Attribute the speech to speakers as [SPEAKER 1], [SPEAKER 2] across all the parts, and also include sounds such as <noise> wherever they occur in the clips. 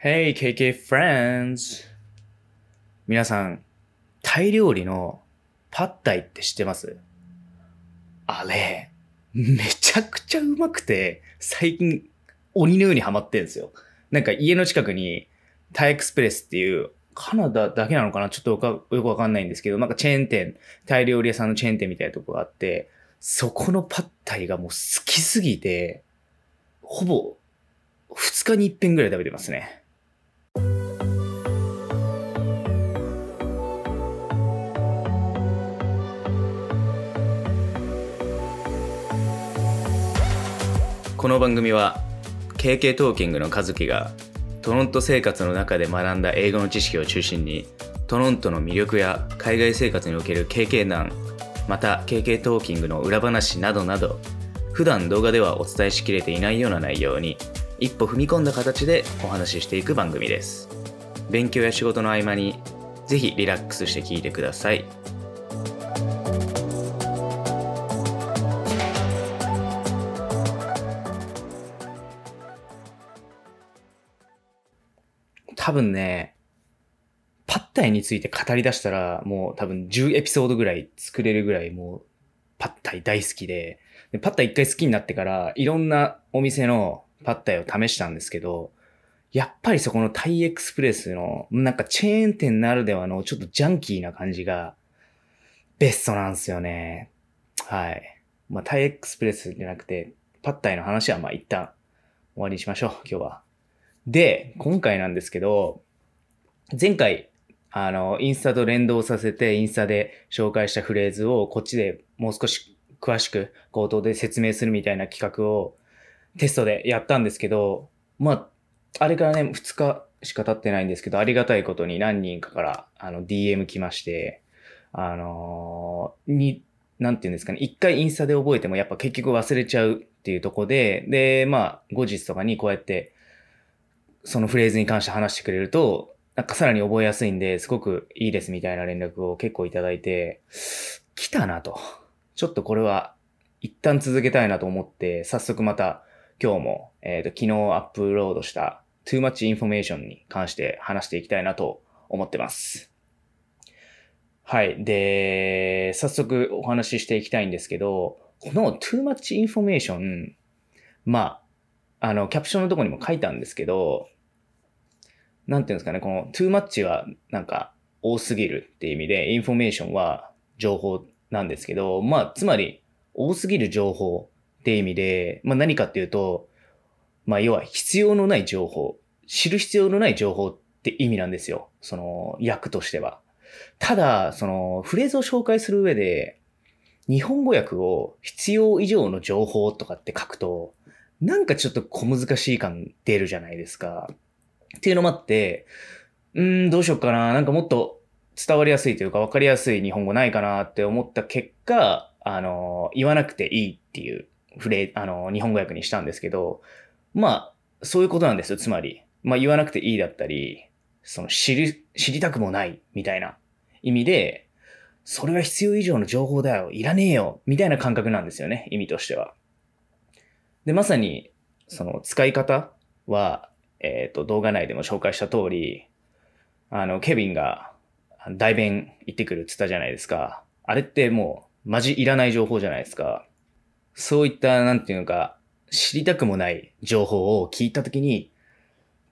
[SPEAKER 1] Hey, KK friends! 皆さん、タイ料理のパッタイって知ってます？あれ、めちゃくちゃうまくて、最近鬼のようにハマってんですよ。なんか家の近くにタイエクスプレスっていう、カナダだけなのかな？ちょっとよくわかんないんですけど、なんかチェーン店、タイ料理屋さんのチェーン店みたいなとこがあって、そこのパッタイがもう好きすぎて、ほぼ2日に一遍ぐらい食べてますね。この番組は KK トーキングの和樹がトロント生活の中で学んだ英語の知識を中心にトロントの魅力や海外生活における KK 談また KK トーキングの裏話などなど普段動画ではお伝えしきれていないような内容に一歩踏み込んだ形でお話ししていく番組です。勉強や仕事の合間にぜひリラックスして聞いてください。多分ね、パッタイについて語り出したら、もう多分10エピソードぐらい作れるぐらいもう、パッタイ大好きで、でパッタイ一回好きになってから、いろんなお店のパッタイを試したんですけど、やっぱりそこのタイエクスプレスの、なんかチェーン店ならではのちょっとジャンキーな感じが、ベストなんですよね。はい。まあ、タイエクスプレスじゃなくて、パッタイの話はまあ一旦終わりにしましょう、今日は。で、今回なんですけど、前回、あの、インスタと連動させて、インスタで紹介したフレーズをこっちでもう少し詳しく口頭で説明するみたいな企画をテストでやったんですけど、まあ、あれからね、2日しか経ってないんですけど、ありがたいことに何人かからあの DM 来まして、あのー、に、なんていうんですかね、一回インスタで覚えてもやっぱ結局忘れちゃうっていうとこで、で、まあ、後日とかにこうやってそのフレーズに関して話してくれると、なんかさらに覚えやすいんで、すごくいいですみたいな連絡を結構いただいて、来たなと。ちょっとこれは一旦続けたいなと思って、早速また今日も、えっ、ー、と、昨日アップロードした too much information に関して話していきたいなと思ってます。はい。で、早速お話ししていきたいんですけど、この too much information、まあ、あの、キャプションのとこにも書いたんですけど、なんていうんですかね、この too much はなんか多すぎるっていう意味で、インフォメーションは情報なんですけど、まあ、つまり多すぎる情報って意味で、まあ何かっていうと、まあ要は必要のない情報、知る必要のない情報って意味なんですよ。その訳としては。ただ、そのフレーズを紹介する上で、日本語訳を必要以上の情報とかって書くと、なんかちょっと小難しい感出るじゃないですか。っていうのもあって、うん、どうしよっかな。なんかもっと伝わりやすいというか分かりやすい日本語ないかなって思った結果、あの、言わなくていいっていうフレあの、日本語訳にしたんですけど、まあ、そういうことなんですよ。つまり、まあ言わなくていいだったり、その知り、知りたくもないみたいな意味で、それは必要以上の情報だよ。いらねえよ。みたいな感覚なんですよね。意味としては。で、まさに、その使い方は、えっ、ー、と、動画内でも紹介した通り、あの、ケビンが代弁行ってくるって言ったじゃないですか。あれってもう、マジいらない情報じゃないですか。そういった、なんていうのか、知りたくもない情報を聞いたときに、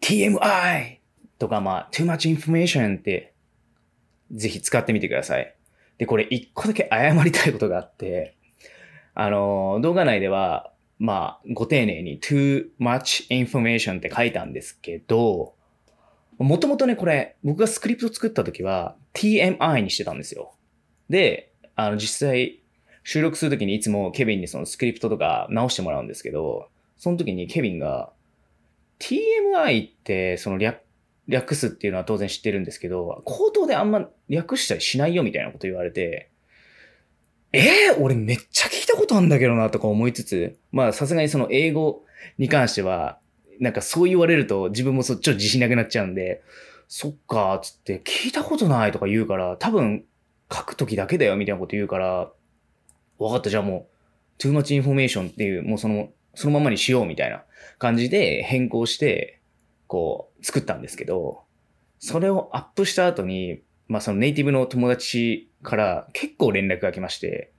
[SPEAKER 1] TMI! とか、まあ、too much information って、ぜひ使ってみてください。で、これ一個だけ謝りたいことがあって、あの、動画内では、まあ、ご丁寧に too much information って書いたんですけど、もともとね、これ、僕がスクリプト作った時は TMI にしてたんですよ。で、あの、実際、収録するときにいつもケビンにそのスクリプトとか直してもらうんですけど、その時にケビンが、TMI ってその略、略すっていうのは当然知ってるんですけど、口頭であんま略したりしないよみたいなこと言われて、えー、俺めっちゃ聞いたことあるんだけどなとか思いつつ、まあさすがにその英語に関しては、なんかそう言われると自分もそっちょっと自信なくなっちゃうんで、そっかつって聞いたことないとか言うから、多分書くときだけだよみたいなこと言うから、わかったじゃあもう、too much information っていう、もうその、そのままにしようみたいな感じで変更して、こう、作ったんですけど、それをアップした後に、まあそのネイティブの友達から結構連絡が来まして、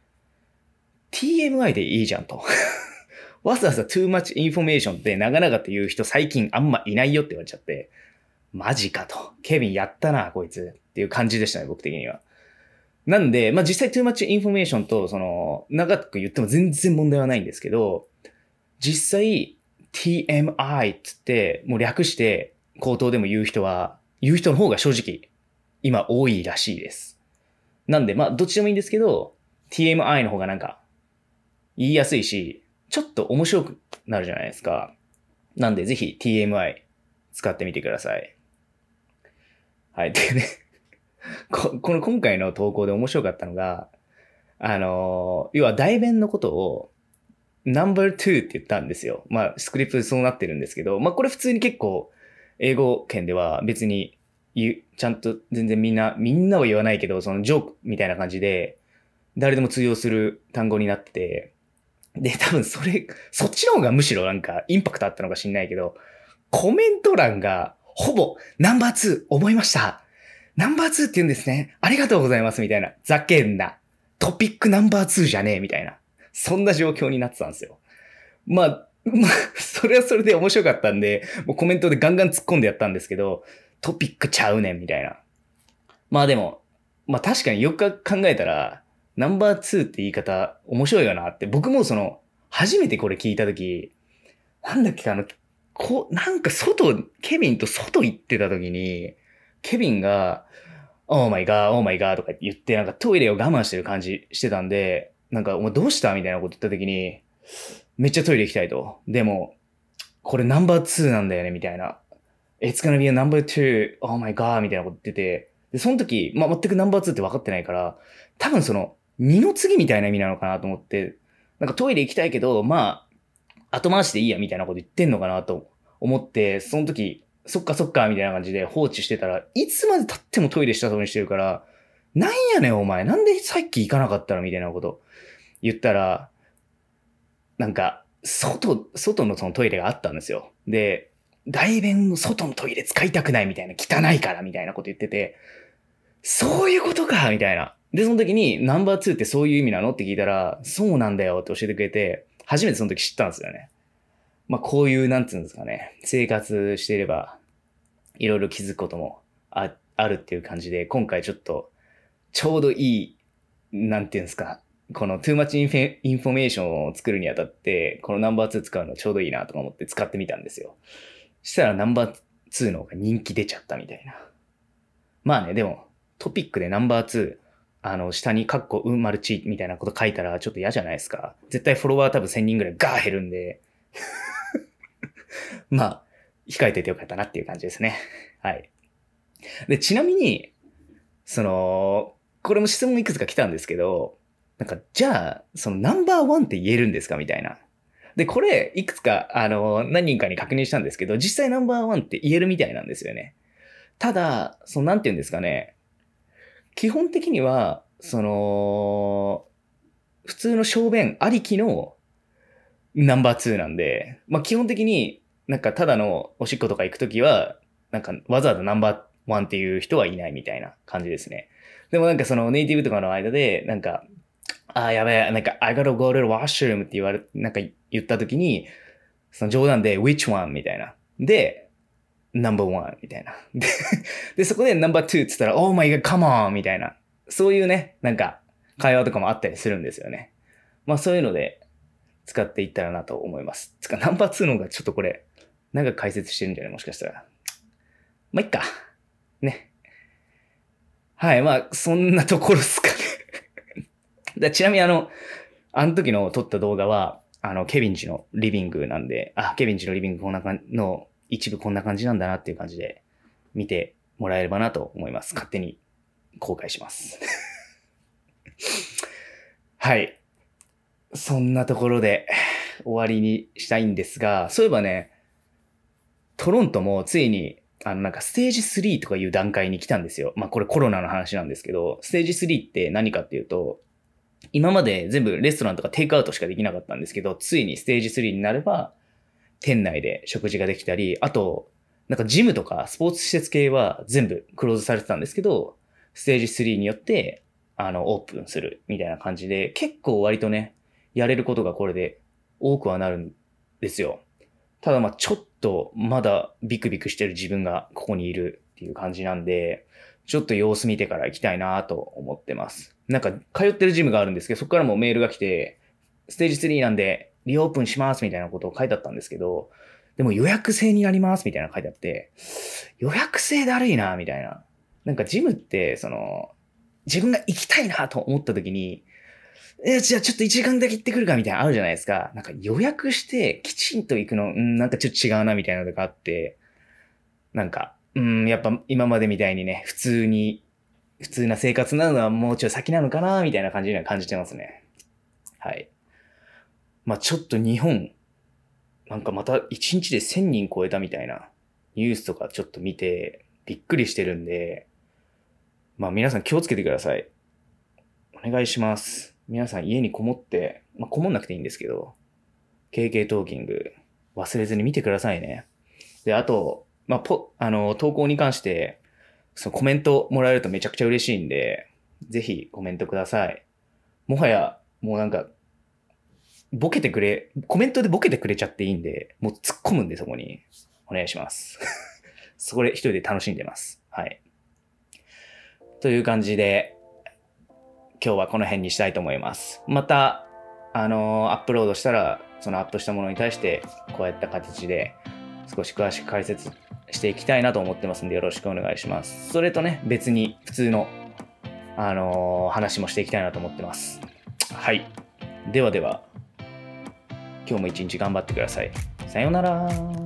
[SPEAKER 1] TMI でいいじゃんと。<laughs> わざわざ too much information って長々と言う人最近あんまいないよって言われちゃって、マジかと。ケビンやったな、こいつ。っていう感じでしたね、僕的には。なんで、まあ、実際 too much information と、その、長く言っても全然問題はないんですけど、実際 TMI つって、もう略して口頭でも言う人は、言う人の方が正直、今多いらしいです。なんで、まあ、どっちでもいいんですけど、TMI の方がなんか、言いやすいし、ちょっと面白くなるじゃないですか。なんで、ぜひ TMI 使ってみてください。はい。でねこ、この今回の投稿で面白かったのが、あの、要は代弁のことを number two って言ったんですよ。まあ、スクリプトでそうなってるんですけど、まあ、これ普通に結構、英語圏では別に言う、ちゃんと全然みんな、みんなは言わないけど、そのジョークみたいな感じで、誰でも通用する単語になってて、で、多分それ、そっちの方がむしろなんかインパクトあったのか知んないけど、コメント欄がほぼナンバー2覚えました。ナンバー2って言うんですね。ありがとうございますみたいな。ざけんな。トピックナンバー2じゃねえみたいな。そんな状況になってたんですよ。まあ、まあ、それはそれで面白かったんで、もうコメントでガンガン突っ込んでやったんですけど、トピックちゃうねんみたいな。まあでも、まあ確かによく考えたら、ナンバー2って言い方面白いよなって、僕もその、初めてこれ聞いたとき、なんだっけあの、こう、なんか外、ケビンと外行ってたときに、ケビンが、 oh my god、oh my god とか言って、なんかトイレを我慢してる感じしてたんで、なんか、お前どうした？みたいなこと言ったときに、めっちゃトイレ行きたいと。でも、これナンバー2なんだよね、みたいな。It's gonna be a number two, oh my god, みたいなこと言ってて、で、その時、まあ、全くナンバー2って分かってないから、多分その、二の次みたいな意味なのかなと思って、なんかトイレ行きたいけど、まあ、後回しでいいやみたいなこと言ってんのかなと思って、その時、そっかそっかみたいな感じで放置してたら、いつまで経ってもトイレしたそうにしてるから、なんやねんお前、なんでさっき行かなかったのみたいなこと言ったら、なんか、外、外のそのトイレがあったんですよ。で、大便の外のトイレ使いたくないみたいな、汚いからみたいなこと言ってて、そういうことかみたいな。で、その時に、ナンバー2ってそういう意味なの？って聞いたら、そうなんだよって教えてくれて、初めてその時知ったんですよね。まあ、こういう、なんつうんですかね、生活していれば、いろいろ気づくこともあるっていう感じで、今回ちょっと、ちょうどいい、なんていうんですか、この too much インフォメーションを作るにあたって、このナンバー2使うのちょうどいいなとか思って使ってみたんですよ。したらナンバー2の方が人気出ちゃったみたいな。まあね、でも、トピックでナンバー2、あの、下にカッコうんマルチみたいなこと書いたらちょっと嫌じゃないですか。絶対フォロワー多分1000人ぐらいガー減るんで。<laughs> まあ、控えててよかったなっていう感じですね。はい。で、ちなみに、その、これも質問いくつか来たんですけど、なんか、じゃあ、そのナンバーワンって言えるんですかみたいな。で、これ、いくつか、あの、何人かに確認したんですけど、実際ナンバーワンって言えるみたいなんですよね。ただ、その、なんて言うんですかね。基本的には、その、普通の小便ありきのナンバー2なんで、まあ基本的になんかただのおしっことか行くときは、なんかわざわざナンバーワンっていう人はいないみたいな感じですね。でもなんかそのネイティブとかの間で、なんか、ああ、やべえ、なんか、I gotta go to the washroom って言われ、なんか言ったときに、その冗談で which one みたいな。で、number one みたいな。<laughs> で、そこで number two って言ったら、oh my god, come on! みたいな。そういうね、なんか、会話とかもあったりするんですよね。まあそういうので、使っていったらなと思います。つか、ナンバー2の方がちょっとこれ、なんか解説してるんじゃない？もしかしたら。まあ、いっか。ね。はい、まあ、そんなところっすかね <laughs> だちなみにあの、あの時の撮った動画は、あの、ケビンチのリビングなんで、あ、ケビンチのリビングこんな感じの一部こんな感じなんだなっていう感じで見てもらえればなと思います。勝手に公開します <laughs> はい。そんなところで終わりにしたいんですが、そういえばね、トロントもついに、あのなんかステージ3とかいう段階に来たんですよ。まあこれコロナの話なんですけど、ステージ3って何かっていうと、今まで全部レストランとかテイクアウトしかできなかったんですけど、ついにステージ3になれば、店内で食事ができたり、あと、なんかジムとかスポーツ施設系は全部クローズされてたんですけど、ステージ3によって、あの、オープンするみたいな感じで、結構割とね、やれることがこれで多くはなるんですよ。ただまあちょっとまだビクビクしてる自分がここにいるっていう感じなんで、ちょっと様子見てから行きたいなと思ってます。なんか通ってるジムがあるんですけど、そこからもメールが来て、ステージ3なんでリオープンしますみたいなことを書いてあったんですけど、でも予約制になりますみたいな書いてあって、予約制だるいなみたいな。なんかジムって、その、自分が行きたいなと思った時に、え、じゃあちょっと1時間だけ行ってくるかみたいなのあるじゃないですか。なんか予約してきちんと行くの、うん、なんかちょっと違うなみたいなのがあって、なんか、うん、やっぱ今までみたいにね、普通に、普通な生活なのはもうちょい先なのかなみたいな感じには感じてますね。はい。まあちょっと日本、なんかまた1日で1000人超えたみたいなニュースとかちょっと見てびっくりしてるんで、まあ皆さん気をつけてください。お願いします。皆さん家にこもって、まあこもんなくていいんですけど、KK トーキング忘れずに見てくださいね。で、あと、まあ、ポ、あの、投稿に関して、そのコメントもらえるとめちゃくちゃ嬉しいんで、ぜひコメントください。もはや、もうなんか、ボケてくれ、コメントでボケてくれちゃっていいんで、もう突っ込むんでそこに。お願いします。<laughs> そこで一人で楽しんでます。はい。という感じで、今日はこの辺にしたいと思います。また、あの、アップロードしたら、そのアップしたものに対して、こうやった形で、少し詳しく解説していきたいなと思ってますんで、よろしくお願いします。それとね、別に普通の、あの、話もしていきたいなと思ってます。はい。ではでは、今日も一日頑張ってください。さようなら。